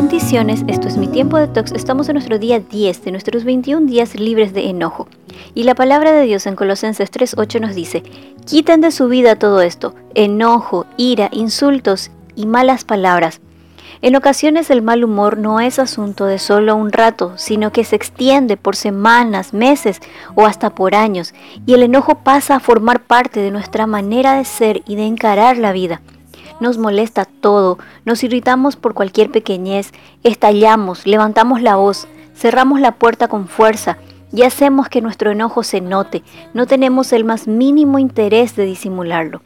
Bendiciones, esto es mi tiempo de tox. Estamos en nuestro día 10 de nuestros 21 días libres de enojo. Y la palabra de Dios en Colosenses 3:8 nos dice: Quiten de su vida todo esto: enojo, ira, insultos y malas palabras. En ocasiones el mal humor no es asunto de solo un rato, sino que se extiende por semanas, meses o hasta por años, y el enojo pasa a formar parte de nuestra manera de ser y de encarar la vida nos molesta todo, nos irritamos por cualquier pequeñez, estallamos, levantamos la voz, cerramos la puerta con fuerza y hacemos que nuestro enojo se note, no tenemos el más mínimo interés de disimularlo.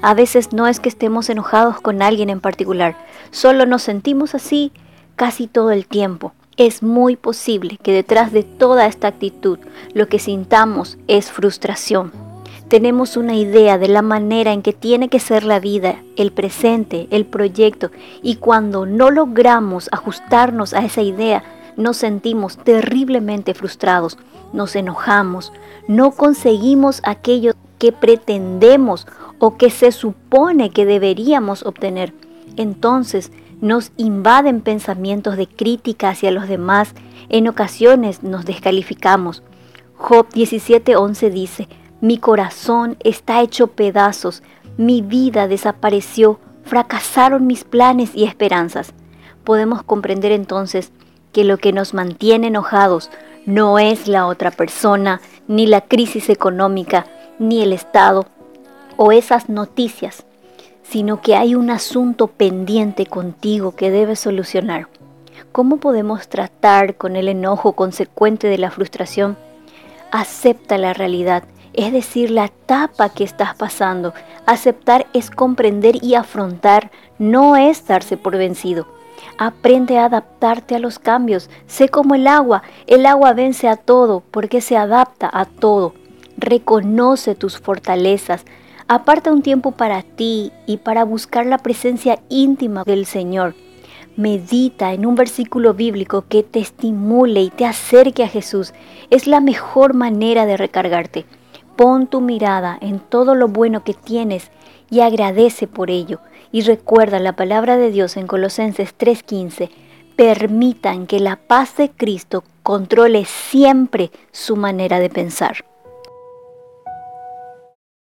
A veces no es que estemos enojados con alguien en particular, solo nos sentimos así casi todo el tiempo. Es muy posible que detrás de toda esta actitud lo que sintamos es frustración tenemos una idea de la manera en que tiene que ser la vida, el presente, el proyecto, y cuando no logramos ajustarnos a esa idea, nos sentimos terriblemente frustrados, nos enojamos, no conseguimos aquello que pretendemos o que se supone que deberíamos obtener. Entonces nos invaden pensamientos de crítica hacia los demás, en ocasiones nos descalificamos. Job 17:11 dice, mi corazón está hecho pedazos, mi vida desapareció, fracasaron mis planes y esperanzas. Podemos comprender entonces que lo que nos mantiene enojados no es la otra persona, ni la crisis económica, ni el Estado o esas noticias, sino que hay un asunto pendiente contigo que debes solucionar. ¿Cómo podemos tratar con el enojo consecuente de la frustración? Acepta la realidad es decir, la etapa que estás pasando. Aceptar es comprender y afrontar, no es darse por vencido. Aprende a adaptarte a los cambios. Sé como el agua. El agua vence a todo porque se adapta a todo. Reconoce tus fortalezas. Aparta un tiempo para ti y para buscar la presencia íntima del Señor. Medita en un versículo bíblico que te estimule y te acerque a Jesús. Es la mejor manera de recargarte. Pon tu mirada en todo lo bueno que tienes y agradece por ello. Y recuerda la palabra de Dios en Colosenses 3:15. Permitan que la paz de Cristo controle siempre su manera de pensar.